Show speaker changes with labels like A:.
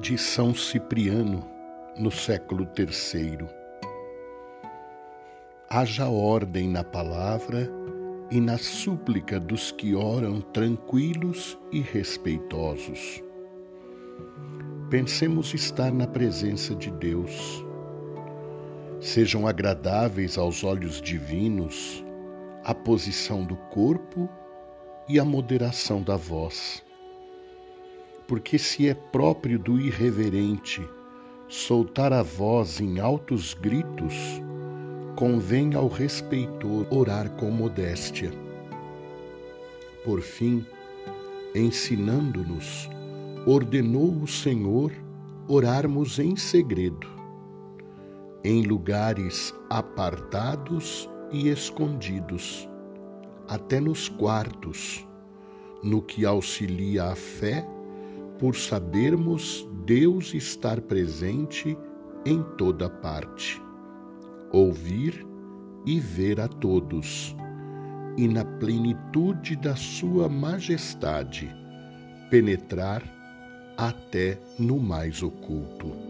A: de São Cipriano, no século III. Haja ordem na palavra e na súplica dos que oram tranquilos e respeitosos. Pensemos estar na presença de Deus. Sejam agradáveis aos olhos divinos a posição do corpo e a moderação da voz porque se é próprio do irreverente soltar a voz em altos gritos, convém ao respeitor orar com modéstia. Por fim, ensinando-nos, ordenou o Senhor orarmos em segredo, em lugares apartados e escondidos, até nos quartos, no que auxilia a fé por sabermos Deus estar presente em toda parte, ouvir e ver a todos, e na plenitude da Sua majestade, penetrar até no mais oculto.